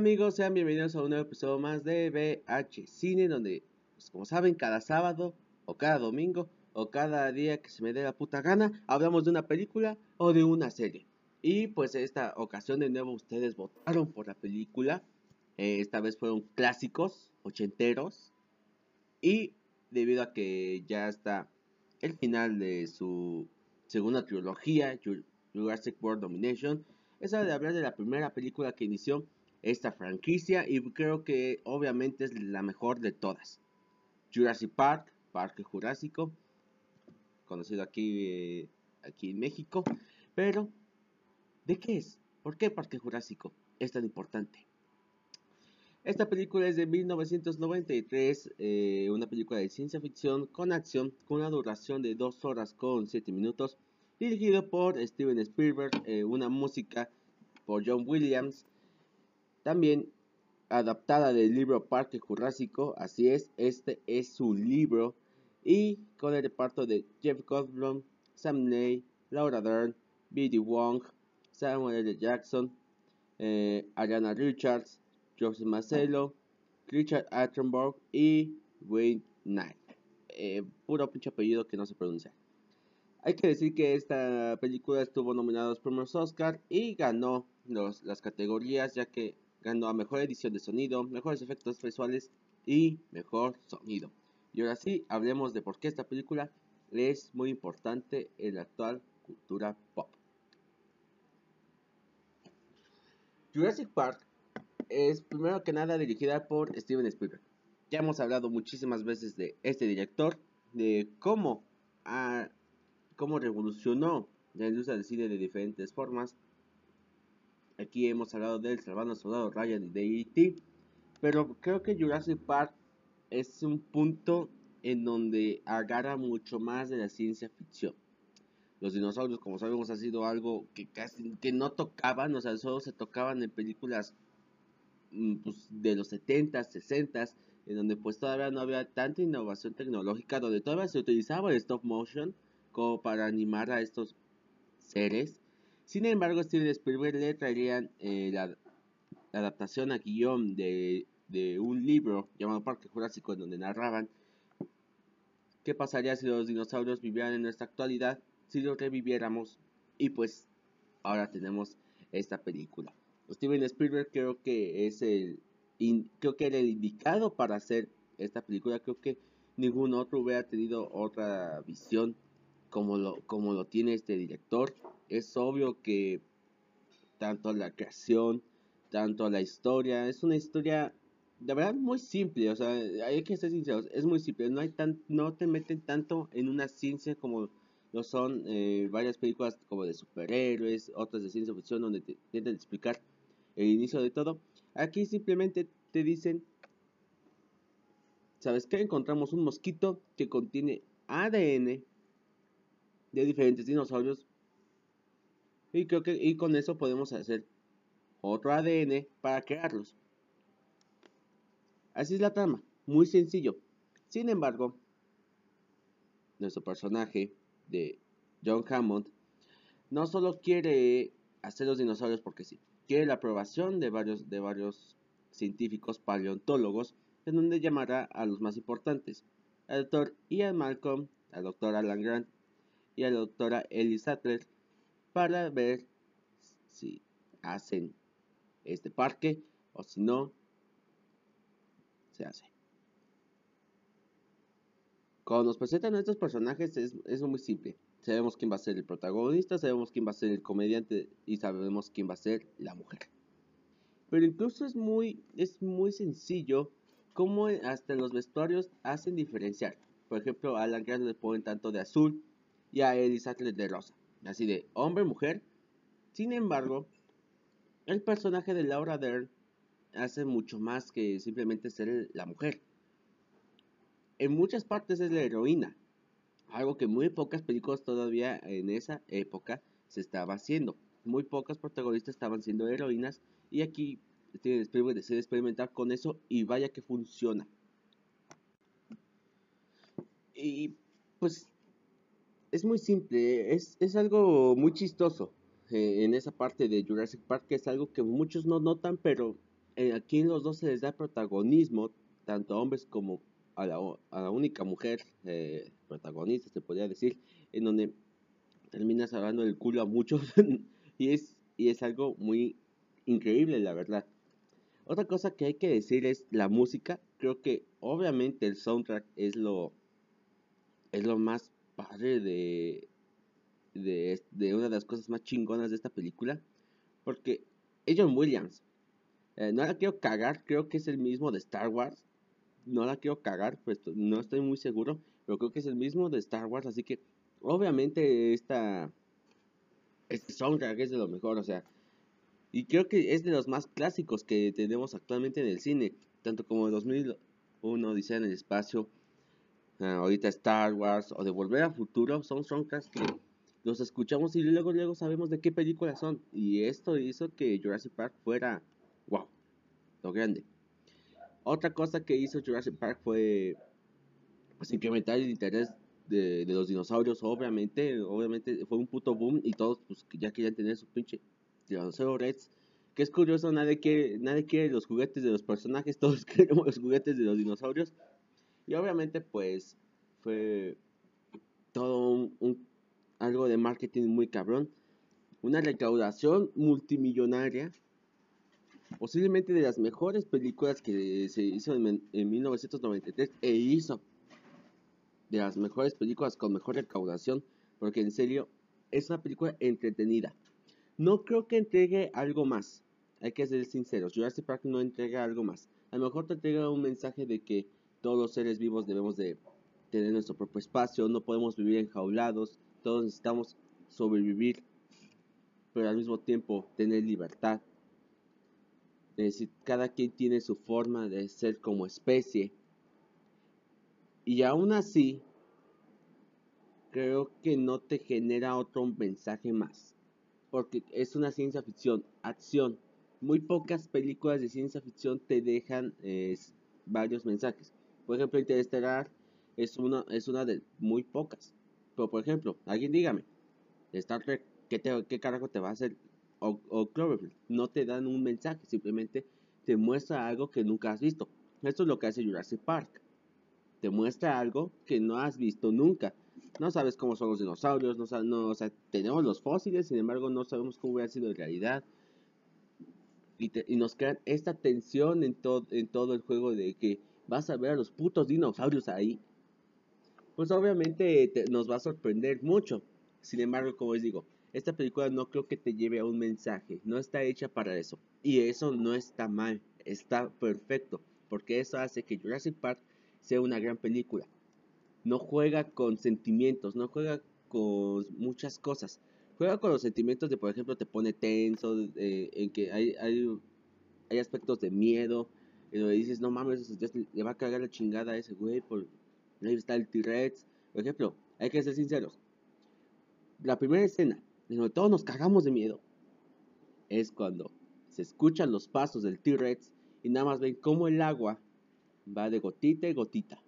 amigos, sean bienvenidos a un nuevo episodio más de BH Cine, donde, pues, como saben, cada sábado o cada domingo o cada día que se me dé la puta gana, hablamos de una película o de una serie. Y pues esta ocasión de nuevo ustedes votaron por la película. Eh, esta vez fueron clásicos, ochenteros. Y debido a que ya está el final de su segunda trilogía, Jurassic World Domination, es hora de hablar de la primera película que inició esta franquicia y creo que obviamente es la mejor de todas. Jurassic Park, Parque Jurásico, conocido aquí, eh, aquí en México. Pero, ¿de qué es? ¿Por qué Parque Jurásico es tan importante? Esta película es de 1993, eh, una película de ciencia ficción con acción con una duración de 2 horas con 7 minutos, dirigido por Steven Spielberg, eh, una música por John Williams, también adaptada del libro Parque Jurásico, así es, este es su libro, y con el reparto de Jeff Goldblum, Sam Ney, Laura Dern, B.D. Wong, Samuel L. Jackson, eh, Ariana Richards, Joseph Marcelo, Richard Attenborough y Wayne Knight. Eh, puro pinche apellido que no se pronuncia. Hay que decir que esta película estuvo nominada a los premios Oscar y ganó las categorías ya que ganó a mejor edición de sonido, mejores efectos visuales y mejor sonido. Y ahora sí, hablemos de por qué esta película es muy importante en la actual cultura pop. Jurassic Park es primero que nada dirigida por Steven Spielberg. Ya hemos hablado muchísimas veces de este director, de cómo, cómo revolucionó la industria del cine de diferentes formas. Aquí hemos hablado del Salvando Soldado Ryan de E.T. Pero creo que Jurassic Park es un punto en donde agarra mucho más de la ciencia ficción. Los dinosaurios, como sabemos, ha sido algo que casi que no tocaban, o sea, solo se tocaban en películas Mm, pues, de los 70s, 60s, en donde pues todavía no había tanta innovación tecnológica, donde todavía se utilizaba el stop motion como para animar a estos seres. Sin embargo, Steven Spielberg le traerían eh, la, adaptación a guion de, un libro llamado Parque Jurásico, donde narraban qué pasaría si los dinosaurios vivieran en nuestra actualidad, si los reviviéramos, y pues ahora tenemos esta película. Steven Spielberg creo que es el creo que era el indicado para hacer esta película. Creo que ningún otro hubiera tenido otra visión como lo, como lo tiene este director. Es obvio que tanto la creación, tanto la historia, es una historia de verdad muy simple, o sea, hay que ser sinceros, es muy simple, no hay tan, no te meten tanto en una ciencia como lo son eh, varias películas como de superhéroes, otras de ciencia ficción donde te intentan explicar el inicio de todo. Aquí simplemente te dicen, ¿sabes qué? Encontramos un mosquito que contiene ADN de diferentes dinosaurios. Y creo que y con eso podemos hacer otro ADN para crearlos. Así es la trama, muy sencillo. Sin embargo, nuestro personaje de John Hammond no solo quiere hacer los dinosaurios porque sí, quiere la aprobación de varios, de varios científicos paleontólogos, en donde llamará a los más importantes, al doctor Ian Malcolm, al doctor Alan Grant y a la doctora Ellie Sattler, para ver si hacen este parque o si no, se hace. Cuando nos presentan a estos personajes es, es muy simple. Sabemos quién va a ser el protagonista, sabemos quién va a ser el comediante y sabemos quién va a ser la mujer. Pero incluso es muy, es muy sencillo cómo hasta los vestuarios hacen diferenciar. Por ejemplo, a Grant le ponen tanto de azul y a Elizabeth de rosa. Así de hombre, mujer. Sin embargo, el personaje de Laura Dern hace mucho más que simplemente ser la mujer. En muchas partes es la heroína, algo que muy pocas películas todavía en esa época se estaba haciendo. Muy pocas protagonistas estaban siendo heroínas y aquí Steven Spielberg decide experimentar con eso y vaya que funciona. Y pues es muy simple, es, algo muy chistoso eh, en esa parte de Jurassic Park, es algo que muchos no notan, pero eh, aquí en los dos se les da protagonismo, tanto a hombres como a la, a la única mujer eh, protagonista, se podría decir, en donde terminas hablando del culo a muchos y, es, y es algo muy increíble, la verdad. Otra cosa que hay que decir es la música. Creo que obviamente el soundtrack es lo, es lo más padre de, de, una de las cosas más chingonas de esta película. Porque es John Williams. Eh, no la quiero cagar, creo que es el mismo de Star Wars. No la quiero cagar, pues no estoy muy seguro, pero creo que es el mismo de Star Wars. Así que obviamente esta, este soundtrack es de lo mejor, o sea, y creo que es de los más clásicos que tenemos actualmente en el cine, tanto como 2001, Dice en el espacio, ahorita Star Wars o de Volver a Futuro, son soundtracks que los escuchamos y luego luego sabemos de qué películas son. Y esto hizo que Jurassic Park fuera, wow, lo grande. Otra cosa que hizo Jurassic Park fue pues, incrementar el interés de, los dinosaurios, obviamente, obviamente fue un puto boom y todos pues ya querían tener su pinche dinosaurio Rex. Que es curioso, nadie quiere, nadie quiere los juguetes de los personajes, todos queremos los juguetes de los dinosaurios. Y obviamente pues fue todo un, algo de marketing muy cabrón. Una recaudación multimillonaria. Posiblemente de las mejores películas que se hizo en, en 1993 e hizo de las mejores películas con mejor recaudación, porque en serio es una película entretenida. No creo que entregue algo más, hay que ser sinceros, Jurassic Park no entrega algo más. A lo mejor te entrega un mensaje de que todos los seres vivos debemos de tener nuestro propio espacio, no podemos vivir enjaulados, todos necesitamos sobrevivir, pero al mismo tiempo tener libertad. cada quien tiene su forma de ser como especie y aún así, creo que no te genera otro mensaje más. Porque es una ciencia ficción, acción. Muy pocas películas de ciencia ficción te dejan varios mensajes. Por ejemplo, Interestelar es una, es una de muy pocas. Pero por ejemplo, alguien dígame, Star Trek, ¿qué, qué carajo te va a hacer? O, Cloverfield, no te dan un mensaje, simplemente te muestra algo que nunca has visto. Esto es lo que hace Jurassic Park te muestra algo que no has visto nunca. No sabes cómo son los dinosaurios, no, no tenemos los fósiles, sin embargo no sabemos cómo hubiera sido en realidad. Y, nos crean esta tensión en, en todo el juego de que vas a ver a los putos dinosaurios ahí. Pues obviamente nos va a sorprender mucho. Sin embargo, como les digo, esta película no creo que te lleve a un mensaje. No está hecha para eso. Y eso no está mal. Está perfecto. Porque eso hace que Jurassic Park sea una gran película. No juega con sentimientos, no juega con muchas cosas. Juega con los sentimientos de, por ejemplo, te pone tenso, eh, en que hay, hay, hay, aspectos de miedo, en donde dices, no mames, le va a cagar la chingada a ese güey, por ahí está el T-Rex. Por ejemplo, hay que ser sinceros. La primera escena, en donde todos nos cagamos de miedo, es cuando se escuchan los pasos del T-Rex y nada más ven cómo el agua va de gotita en gotita.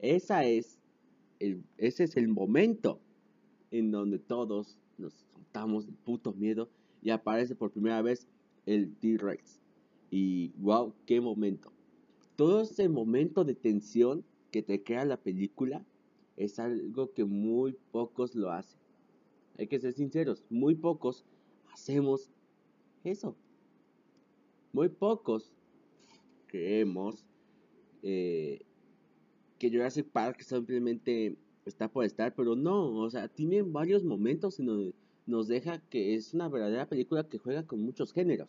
Esa es ese es el momento en donde todos nos soltamos el puto miedo y aparece por primera vez el T-Rex. Y wow, qué momento. Todo ese momento de tensión que te crea la película es algo que muy pocos lo hacen. Hay que ser sinceros, muy pocos hacemos eso. Muy pocos creemos eh, que Jurassic Park simplemente está por estar, pero no, o sea, tiene varios momentos en donde nos deja que es una verdadera película que juega con muchos géneros.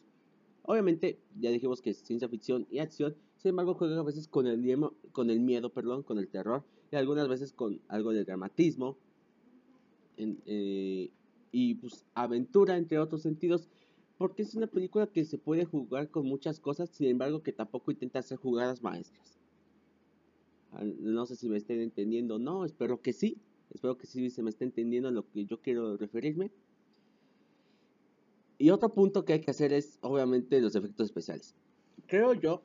Obviamente, ya dijimos que es ciencia ficción y acción, sin embargo, juega a veces con el, con el miedo, perdón, con el terror, y algunas veces con algo de dramatismo, eh, y pues aventura, entre otros sentidos, porque es una película que se puede jugar con muchas cosas, sin embargo que tampoco intenta hacer jugadas maestras. No sé si me estén entendiendo, no, espero que sí, espero que sí se me esté entendiendo a lo que yo quiero referirme. Y otro punto que hay que hacer es, obviamente, los efectos especiales. Creo yo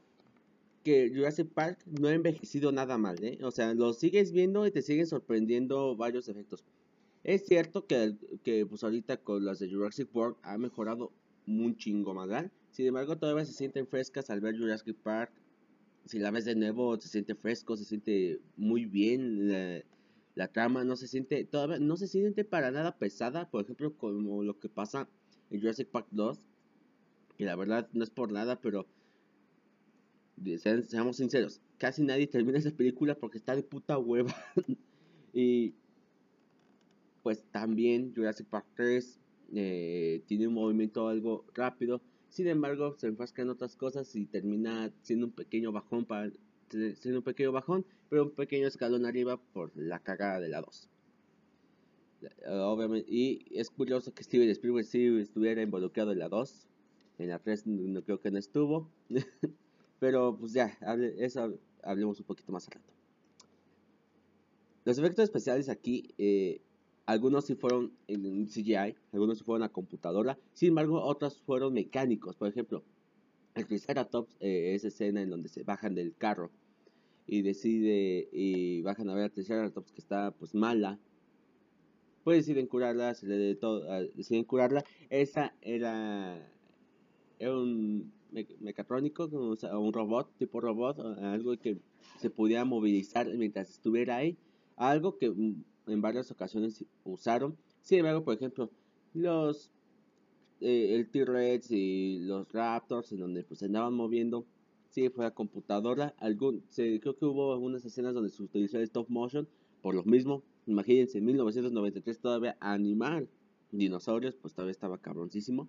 que Jurassic Park no ha envejecido nada mal, ¿eh? O sea, lo sigues viendo y te siguen sorprendiendo varios efectos. Es cierto que, que pues ahorita con las de Jurassic World ha mejorado un chingo más, Sin embargo, todavía se sienten frescas al ver Jurassic Park. Si la ves de nuevo, se siente fresco, se siente muy bien. La, la trama no se siente, todavía no se siente para nada pesada. Por ejemplo, como lo que pasa en Jurassic Park 2. Que la verdad no es por nada, pero seamos sinceros, casi nadie termina esa película porque está de puta hueva. y pues también Jurassic Park 3 eh, tiene un movimiento algo rápido. Sin embargo, se enfrasca en otras cosas y termina siendo un pequeño bajón para siendo un pequeño bajón, pero un pequeño escalón arriba por la cagada de la 2. Obviamente, y es curioso que Steven Spielberg sí estuviera involucrado en la 2. En la 3 no creo que no estuvo. Pero pues ya, eso hablemos un poquito más al rato. Los efectos especiales aquí, eh, algunos sí fueron en CGI, algunos sí fueron a computadora, sin embargo otros fueron mecánicos. Por ejemplo, el Triceratops, eh, esa escena en donde se bajan del carro y decide y bajan a ver a Triceratops que está pues mala. Pues deciden curarla, se le de todo, ah, deciden curarla. Esa era, un mecatrónico, un robot, tipo robot, algo que se pudiera movilizar mientras estuviera ahí, algo que mm, en varias ocasiones usaron. Sin embargo, por ejemplo, los eh, el T-Rex y los Raptors, en donde pues andaban moviendo, sí fue a computadora. Se, creo que hubo algunas escenas donde se utilizó el stop motion, por lo mismo. Imagínense, en 1993 todavía animar dinosaurios, pues todavía estaba cabroncísimo.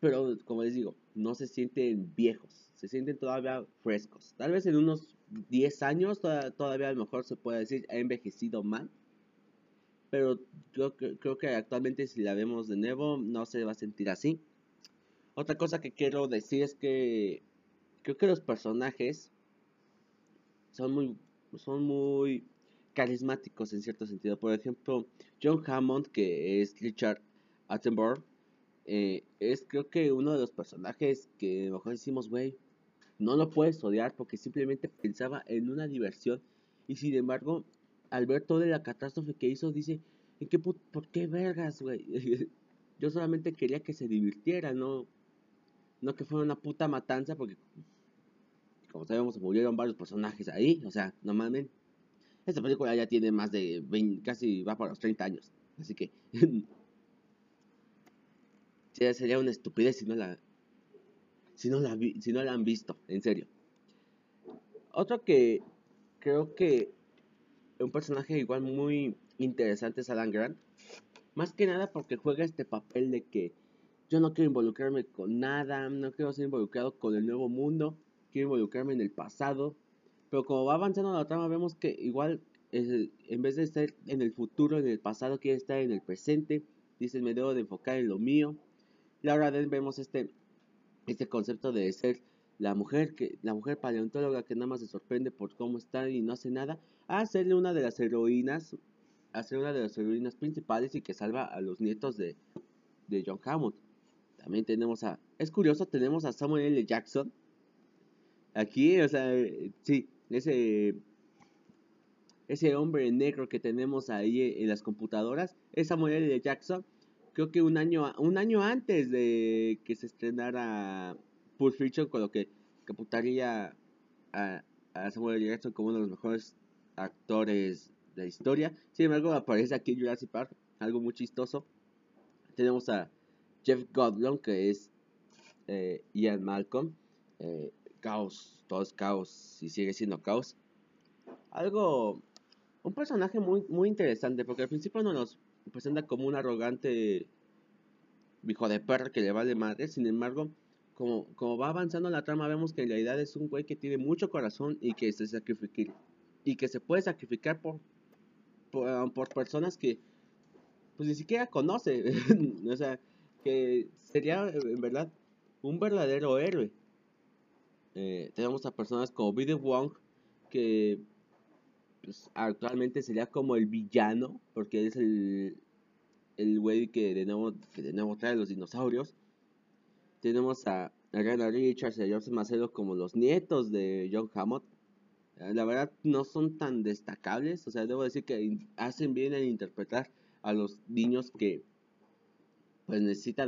Pero como les digo, no se sienten viejos, se sienten todavía frescos. Tal vez en unos 10 años todavía, a lo mejor se puede decir ha envejecido mal. Pero yo creo que actualmente si la vemos de nuevo no se va a sentir así. Otra cosa que quiero decir es que creo que los personajes son muy, son muy carismáticos en cierto sentido. Por ejemplo, John Hammond, que es Richard Attenborough, eh, es creo que uno de los personajes que mejor decimos, güey, no lo puedes odiar porque simplemente pensaba en una diversión y sin embargo, al ver toda la catástrofe que hizo, dice, ¿en qué ¿por qué vergas, güey? Yo solamente quería que se divirtiera, no, no que fuera una puta matanza porque, como sabemos, murieron varios personajes ahí, o sea, normalmente. Esta película ya tiene más de 20, casi va para los 30 años, así que sería una estupidez si no la si no la si no la han visto, en serio. Otro que creo que un personaje igual muy interesante es Alan Grant. Más que nada porque juega este papel de que yo no quiero involucrarme con nada, no quiero ser involucrado con el nuevo mundo, quiero involucrarme en el pasado. Pero como va avanzando la trama, vemos que igual en vez de estar en el futuro, en el pasado, quiere estar en el presente. Dice, me debo de enfocar en lo mío. Y ahora vemos este, este concepto de ser la mujer que la mujer paleontóloga que nada más se sorprende por cómo está y no hace nada a hacerle una de las heroínas a ser una de las heroínas principales y que salva a los nietos de, de John Hammond también tenemos a es curioso tenemos a Samuel L. Jackson aquí o sea sí ese ese hombre negro que tenemos ahí en las computadoras es Samuel L. Jackson creo que un año, un año antes de que se estrenara Pulp Fiction, con lo que caputaría a, a Samuel Jackson como uno de los mejores actores de la historia. Sin embargo, aparece aquí en Jurassic Park, algo muy chistoso. Tenemos a Jeff Goldblum, que es eh, Ian Malcolm. Eh, caos, todo es caos y sigue siendo caos. Algo, un personaje muy, muy interesante, porque al principio no nos presenta como un arrogante hijo de perra que le vale madre. Sin embargo, como, como va avanzando la trama, vemos que en realidad es un güey que tiene mucho corazón y que se sacrifica y que se puede sacrificar por, por, um, personas que pues ni siquiera conoce. o sea, que sería en verdad un verdadero héroe. Eh, tenemos a personas como Billy Wong que pues, actualmente sería como el villano, porque es el el güey que de nuevo, que de nuevo trae los dinosaurios. Tenemos a, a Richards y a George Macedo como los nietos de John Hammond. Eh, la verdad no son tan destacables, o sea, debo decir que hacen bien en interpretar a los niños que pues necesita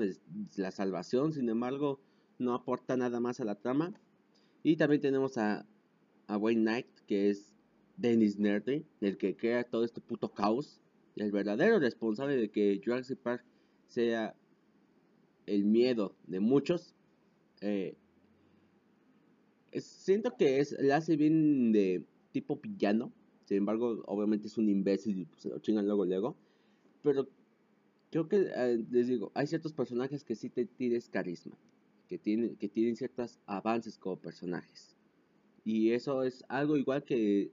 la salvación, sin embargo, no aporta nada más a la trama. Y también tenemos a, a Wayne Knight, que es Dennis Nerdy, el que crea todo este puto caos, el verdadero responsable de que Jurassic Park sea el miedo de muchos. Eh, siento que es, le hace bien de tipo villano. Sin embargo, obviamente es un imbécil y pues, se lo chingan luego, luego. Pero creo que, eh, les digo, hay ciertos personajes que sí te tienes carisma. Que que tienen ciertos avances como personajes. Y eso es algo igual que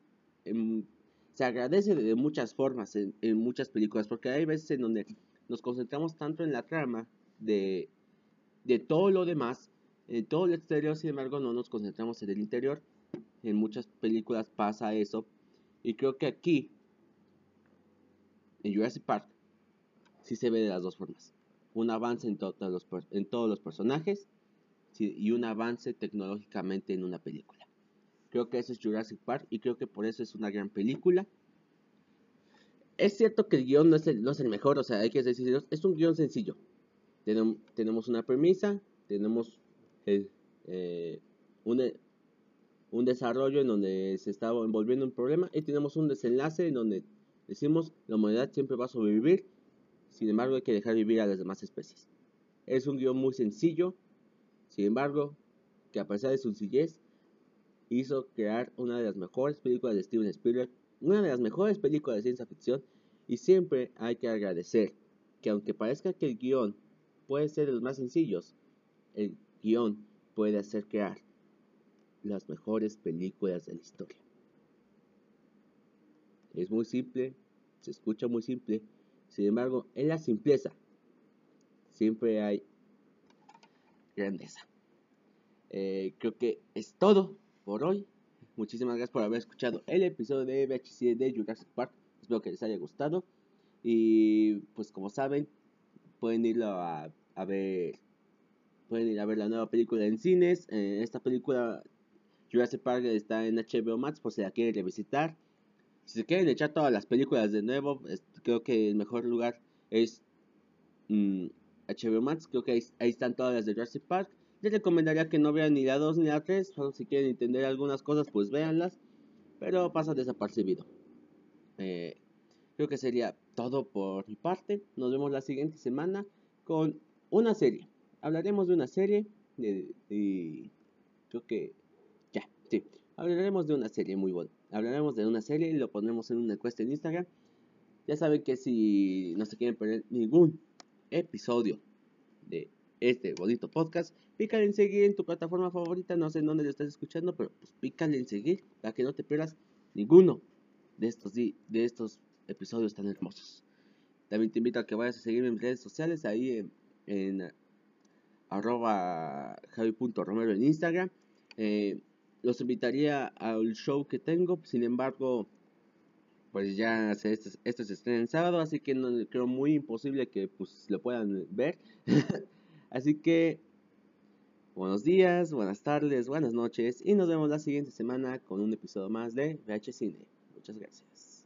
se agradece de muchas formas en, en, muchas películas. Porque hay veces en donde nos concentramos tanto en la trama de, de todo lo demás en todo el exterior, sin embargo, no nos concentramos en el interior. En muchas películas pasa eso. Y creo que aquí, en Jurassic Park, sí se ve de las dos formas. Un avance en, los, en todos los personajes y un avance tecnológicamente en una película. Creo que eso es Jurassic Park y creo que por eso es una gran película. Es cierto que el guion no es el, mejor, o sea, hay que decirlo, es un guion sencillo. tenemos una premisa, tenemos eh, un, desarrollo en donde se está envolviendo un problema y tenemos un desenlace en donde decimos la humanidad siempre va a sobrevivir, sin embargo hay que dejar vivir a las demás especies. Es un guion muy sencillo, sin embargo, que a pesar de su sencillez, hizo crear una de las mejores películas de Steven Spielberg, una de las mejores películas de ciencia ficción, y siempre hay que agradecer que aunque parezca que el guion puede ser de los más sencillos, el guion puede hacer crear las mejores películas de la historia. Es muy simple, se escucha muy simple, sin embargo, en la simpleza siempre hay grandeza. Eh, creo que es todo por hoy. Muchísimas gracias por haber escuchado el episodio de VHC de Jurassic Park. Espero que les haya gustado. Y pues como saben, pueden irlo a, ver pueden ir a ver la nueva película en cines. Eh, esta película Jurassic Park está en HBO Max por si la quieren revisitar. Si se quieren echar todas las películas de nuevo, creo que el mejor lugar es HBO Max. Creo que ahí, están todas las de Jurassic Park. Les recomendaría que no vean ni la 2 ni la 3. Solo si quieren entender algunas cosas, pues véanlas. Pero pasa desapercibido. Eh, creo que sería todo por mi parte. Nos vemos la siguiente semana con una serie hablaremos de una serie. De, creo que. Ya, sí. Hablaremos de una serie muy buena. Hablaremos de una serie y lo pondremos en una encuesta en Instagram. Ya saben que si no se quieren perder ningún episodio de este bonito podcast, pícale en seguir en tu plataforma favorita. No sé en dónde lo estás escuchando, pero pues pícale en seguir para que no te pierdas ninguno de estos, de estos episodios tan hermosos. También te invito a que vayas a seguirme en redes sociales, ahí en, en arroba javi.romero en Instagram. Eh, los invitaría al show que tengo, sin embargo, pues ya esto, esto se estrena en sábado, así que no creo muy imposible que pues lo puedan ver. así que buenos días, buenas tardes, buenas noches y nos vemos la siguiente semana con un episodio más de VH Cine. Muchas gracias.